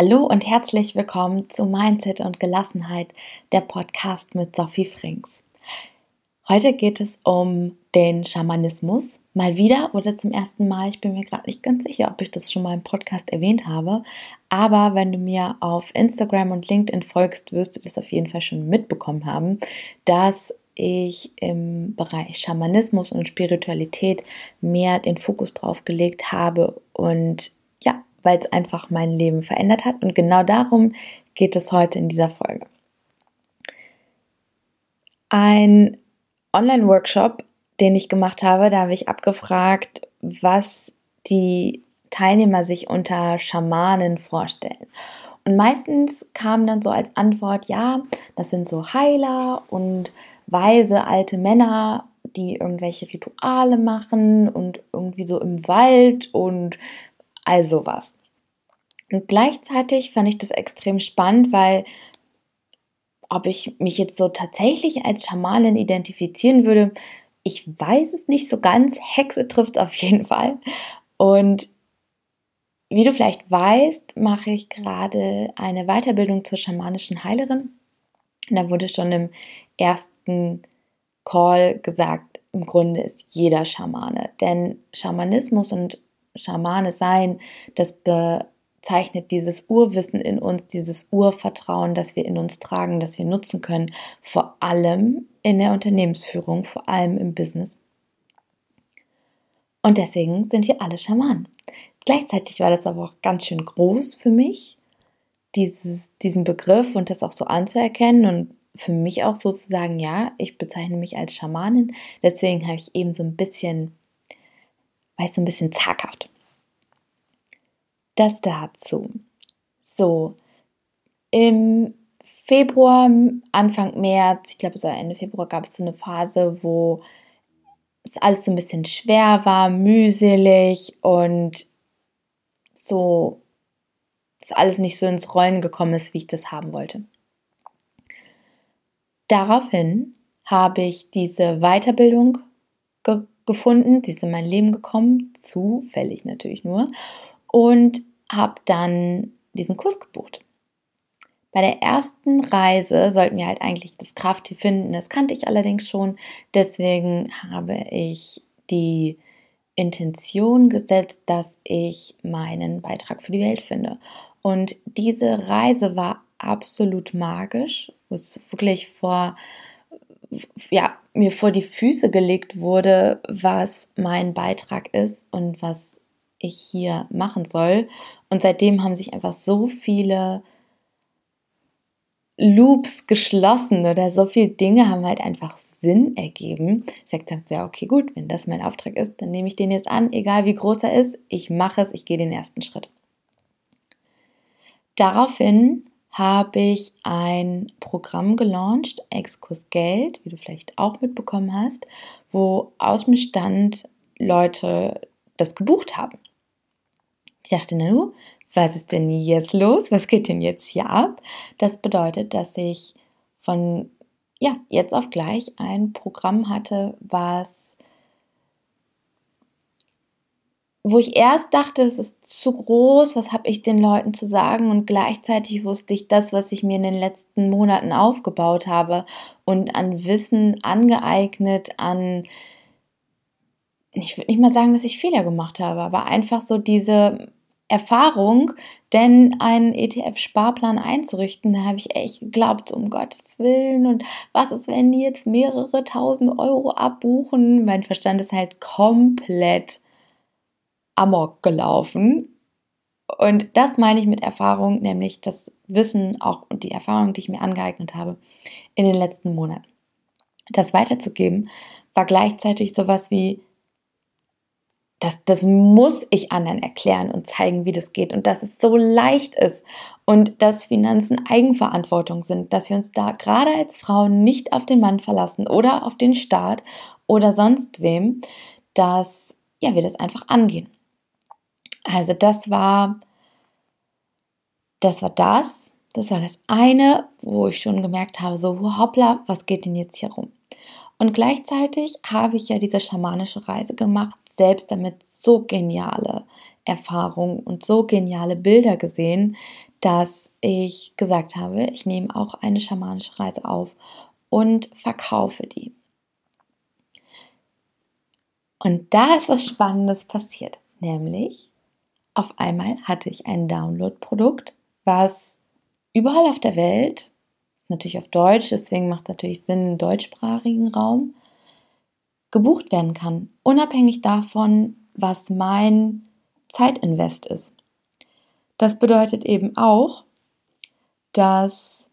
Hallo und herzlich willkommen zu Mindset und Gelassenheit, der Podcast mit Sophie Frings. Heute geht es um den Schamanismus. Mal wieder oder zum ersten Mal. Ich bin mir gerade nicht ganz sicher, ob ich das schon mal im Podcast erwähnt habe. Aber wenn du mir auf Instagram und LinkedIn folgst, wirst du das auf jeden Fall schon mitbekommen haben, dass ich im Bereich Schamanismus und Spiritualität mehr den Fokus drauf gelegt habe und ja, weil es einfach mein Leben verändert hat. Und genau darum geht es heute in dieser Folge. Ein Online-Workshop, den ich gemacht habe, da habe ich abgefragt, was die Teilnehmer sich unter Schamanen vorstellen. Und meistens kam dann so als Antwort, ja, das sind so Heiler und weise alte Männer, die irgendwelche Rituale machen und irgendwie so im Wald und all sowas. Und gleichzeitig fand ich das extrem spannend, weil ob ich mich jetzt so tatsächlich als Schamanin identifizieren würde, ich weiß es nicht so ganz. Hexe trifft es auf jeden Fall. Und wie du vielleicht weißt, mache ich gerade eine Weiterbildung zur schamanischen Heilerin. Und da wurde schon im ersten Call gesagt, im Grunde ist jeder Schamane. Denn Schamanismus und Schamane sein, das bezeichnet dieses Urwissen in uns, dieses Urvertrauen, das wir in uns tragen, das wir nutzen können, vor allem in der Unternehmensführung, vor allem im Business. Und deswegen sind wir alle Schamanen. Gleichzeitig war das aber auch ganz schön groß für mich, dieses, diesen Begriff und das auch so anzuerkennen und für mich auch sozusagen, ja, ich bezeichne mich als Schamanin. Deswegen habe ich eben so ein bisschen, war ich so ein bisschen zaghaft. Das dazu. So, im Februar, Anfang März, ich glaube es war Ende Februar, gab es so eine Phase, wo es alles so ein bisschen schwer war, mühselig und so, dass alles nicht so ins Rollen gekommen ist, wie ich das haben wollte. Daraufhin habe ich diese Weiterbildung gefunden, sie ist in mein Leben gekommen, zufällig natürlich nur, und habe dann diesen Kurs gebucht. Bei der ersten Reise sollten wir halt eigentlich das Krafttier finden. Das kannte ich allerdings schon. Deswegen habe ich die Intention gesetzt, dass ich meinen Beitrag für die Welt finde. Und diese Reise war absolut magisch, es wirklich vor, ja, mir vor die Füße gelegt wurde, was mein Beitrag ist und was ich hier machen soll. Und seitdem haben sich einfach so viele Loops geschlossen oder so viele Dinge haben halt einfach Sinn ergeben. Ich sagte, ja, okay, gut, wenn das mein Auftrag ist, dann nehme ich den jetzt an, egal wie groß er ist, ich mache es, ich gehe den ersten Schritt. Daraufhin habe ich ein Programm gelauncht, Exkurs Geld, wie du vielleicht auch mitbekommen hast, wo aus dem Stand Leute das gebucht haben. Ich dachte, na du, was ist denn jetzt los? Was geht denn jetzt hier ab? Das bedeutet, dass ich von ja, jetzt auf gleich ein Programm hatte, was wo ich erst dachte, es ist zu groß, was habe ich den Leuten zu sagen und gleichzeitig wusste ich das, was ich mir in den letzten Monaten aufgebaut habe und an Wissen angeeignet, an ich würde nicht mal sagen, dass ich Fehler gemacht habe, aber einfach so diese Erfahrung, denn einen ETF-Sparplan einzurichten, da habe ich echt geglaubt, um Gottes Willen und was ist, wenn die jetzt mehrere tausend Euro abbuchen? Mein Verstand ist halt komplett amok gelaufen. Und das meine ich mit Erfahrung, nämlich das Wissen auch und die Erfahrung, die ich mir angeeignet habe in den letzten Monaten. Das weiterzugeben war gleichzeitig sowas wie das, das muss ich anderen erklären und zeigen, wie das geht und dass es so leicht ist und dass Finanzen Eigenverantwortung sind, dass wir uns da gerade als Frauen nicht auf den Mann verlassen oder auf den Staat oder sonst wem, dass ja, wir das einfach angehen. Also das war das war das, das war das eine, wo ich schon gemerkt habe, so hoppla, was geht denn jetzt hier rum? Und gleichzeitig habe ich ja diese schamanische Reise gemacht, selbst damit so geniale Erfahrungen und so geniale Bilder gesehen, dass ich gesagt habe, ich nehme auch eine schamanische Reise auf und verkaufe die. Und da ist was Spannendes passiert, nämlich auf einmal hatte ich ein Download-Produkt, was überall auf der Welt, ist natürlich auf Deutsch, deswegen macht natürlich Sinn im deutschsprachigen Raum, gebucht werden kann, unabhängig davon, was mein Zeitinvest ist. Das bedeutet eben auch, dass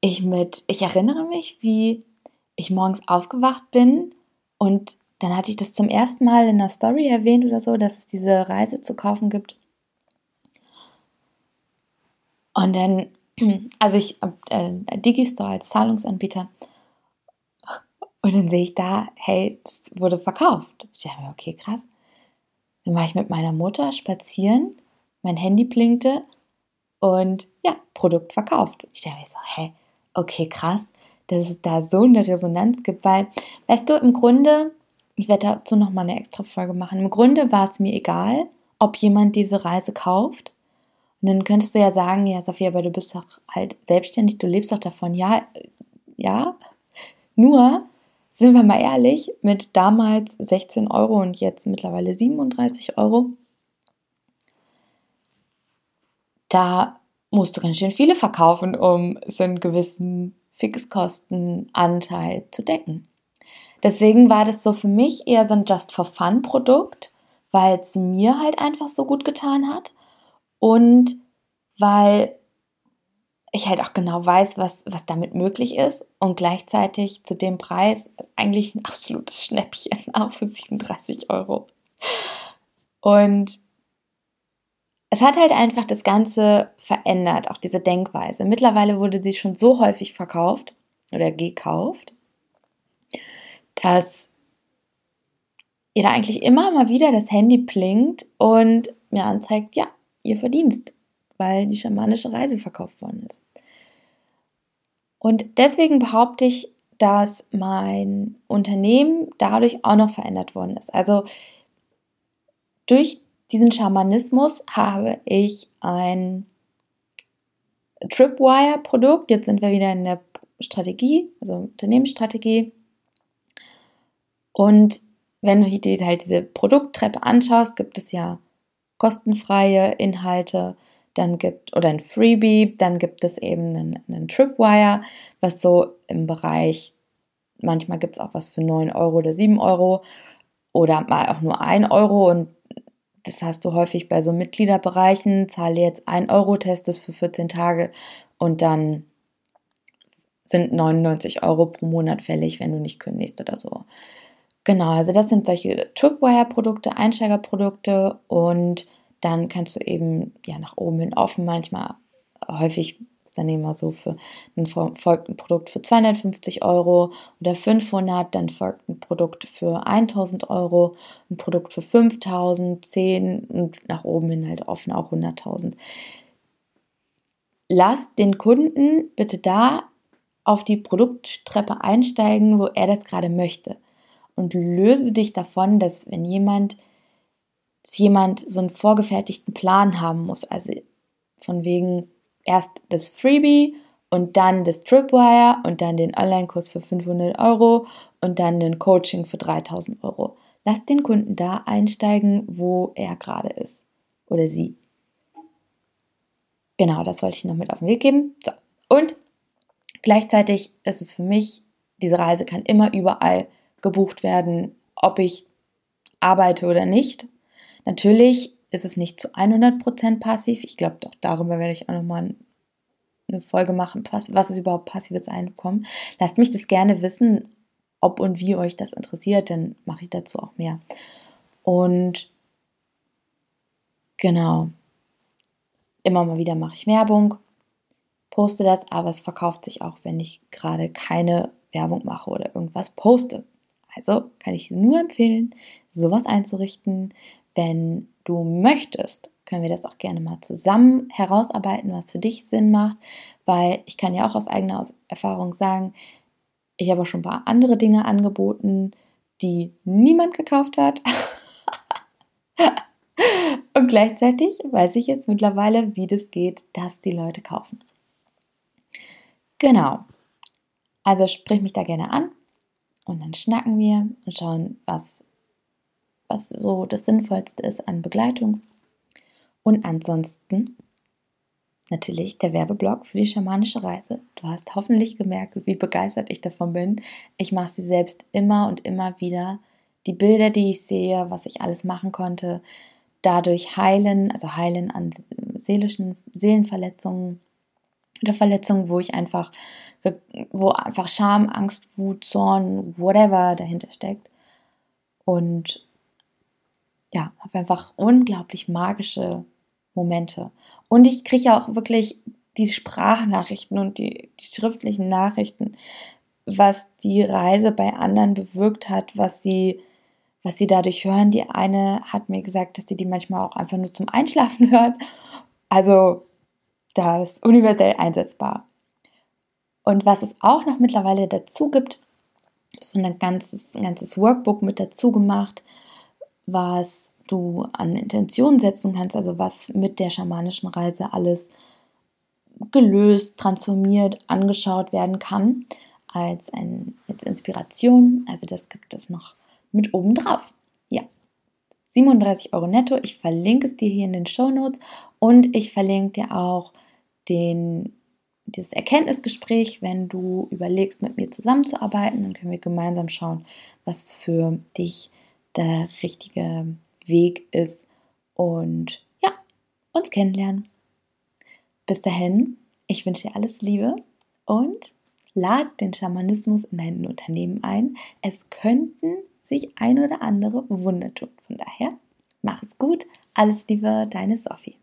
ich mit, ich erinnere mich, wie ich morgens aufgewacht bin und dann hatte ich das zum ersten Mal in der Story erwähnt oder so, dass es diese Reise zu kaufen gibt. Und dann, also ich, äh, Digistore als Zahlungsanbieter, und dann sehe ich da, hey, das wurde verkauft. Ich dachte mir, okay, krass. Dann war ich mit meiner Mutter spazieren, mein Handy blinkte und ja, Produkt verkauft. Ich dachte mir so, hey, okay, krass, dass es da so eine Resonanz gibt, weil, weißt du, im Grunde, ich werde dazu nochmal eine extra Folge machen, im Grunde war es mir egal, ob jemand diese Reise kauft. Und dann könntest du ja sagen, ja, Sophia, aber du bist doch halt selbstständig, du lebst doch davon. Ja, ja. Nur, sind wir mal ehrlich, mit damals 16 Euro und jetzt mittlerweile 37 Euro, da musst du ganz schön viele verkaufen, um so einen gewissen Fixkostenanteil zu decken. Deswegen war das so für mich eher so ein Just-for-Fun-Produkt, weil es mir halt einfach so gut getan hat und weil ich halt auch genau weiß, was, was damit möglich ist und gleichzeitig zu dem Preis eigentlich ein absolutes Schnäppchen, auch für 37 Euro. Und es hat halt einfach das Ganze verändert, auch diese Denkweise. Mittlerweile wurde sie schon so häufig verkauft oder gekauft, dass ihr da eigentlich immer mal wieder das Handy blinkt und mir anzeigt, ja, ihr Verdienst weil die schamanische Reise verkauft worden ist. Und deswegen behaupte ich, dass mein Unternehmen dadurch auch noch verändert worden ist. Also durch diesen Schamanismus habe ich ein Tripwire-Produkt. Jetzt sind wir wieder in der Strategie, also Unternehmensstrategie. Und wenn du dir halt diese Produkttreppe anschaust, gibt es ja kostenfreie Inhalte, dann gibt, oder ein Freebie, dann gibt es eben einen, einen Tripwire, was so im Bereich, manchmal gibt es auch was für 9 Euro oder 7 Euro oder mal auch nur 1 Euro und das hast du häufig bei so Mitgliederbereichen, zahle jetzt 1 Euro, test es für 14 Tage und dann sind 99 Euro pro Monat fällig, wenn du nicht kündigst oder so. Genau, also das sind solche Tripwire-Produkte, Einsteigerprodukte und dann kannst du eben ja nach oben hin offen manchmal häufig dann nehmen wir so für ein folgt ein Produkt für 250 Euro oder 500, dann folgt ein Produkt für 1000 Euro, ein Produkt für 5000, 10 und nach oben hin halt offen auch 100.000. Lass den Kunden bitte da auf die Produkttreppe einsteigen, wo er das gerade möchte und löse dich davon, dass wenn jemand dass jemand so einen vorgefertigten Plan haben muss. Also von wegen erst das Freebie und dann das Tripwire und dann den Online-Kurs für 500 Euro und dann den Coaching für 3000 Euro. Lass den Kunden da einsteigen, wo er gerade ist oder sie. Genau, das wollte ich noch mit auf den Weg geben. So. Und gleichzeitig ist es für mich, diese Reise kann immer überall gebucht werden, ob ich arbeite oder nicht. Natürlich ist es nicht zu 100% passiv. Ich glaube, auch darüber werde ich auch nochmal eine Folge machen, was ist überhaupt passives Einkommen. Lasst mich das gerne wissen, ob und wie euch das interessiert, dann mache ich dazu auch mehr. Und genau, immer mal wieder mache ich Werbung, poste das, aber es verkauft sich auch, wenn ich gerade keine Werbung mache oder irgendwas poste. Also kann ich nur empfehlen, sowas einzurichten. Wenn du möchtest, können wir das auch gerne mal zusammen herausarbeiten, was für dich Sinn macht, weil ich kann ja auch aus eigener Erfahrung sagen, ich habe auch schon ein paar andere Dinge angeboten, die niemand gekauft hat. Und gleichzeitig weiß ich jetzt mittlerweile, wie das geht, dass die Leute kaufen. Genau. Also sprich mich da gerne an und dann schnacken wir und schauen, was, was so das Sinnvollste ist an Begleitung. Und ansonsten natürlich der Werbeblock für die schamanische Reise. Du hast hoffentlich gemerkt, wie begeistert ich davon bin. Ich mache sie selbst immer und immer wieder. Die Bilder, die ich sehe, was ich alles machen konnte, dadurch heilen, also heilen an seelischen Seelenverletzungen oder Verletzungen, wo ich einfach, wo einfach Scham, Angst, Wut, Zorn, whatever dahinter steckt. Und ja, habe einfach unglaublich magische Momente. Und ich kriege ja auch wirklich die Sprachnachrichten und die, die schriftlichen Nachrichten, was die Reise bei anderen bewirkt hat, was sie, was sie dadurch hören. Die eine hat mir gesagt, dass sie die manchmal auch einfach nur zum Einschlafen hört. Also, das universell einsetzbar. Und was es auch noch mittlerweile dazu gibt, so ein ganzes, ein ganzes Workbook mit dazu gemacht, was du an Intention setzen kannst, also was mit der schamanischen Reise alles gelöst, transformiert, angeschaut werden kann, als, ein, als Inspiration. Also das gibt es noch mit oben drauf. Ja, 37 Euro netto. Ich verlinke es dir hier in den Show Notes und ich verlinke dir auch den, dieses Erkenntnisgespräch, wenn du überlegst, mit mir zusammenzuarbeiten. Dann können wir gemeinsam schauen, was für dich der richtige Weg ist und ja, uns kennenlernen. Bis dahin, ich wünsche dir alles Liebe und lad den Schamanismus in dein Unternehmen ein. Es könnten sich ein oder andere Wunder tun. Von daher, mach es gut. Alles Liebe, deine Sophie.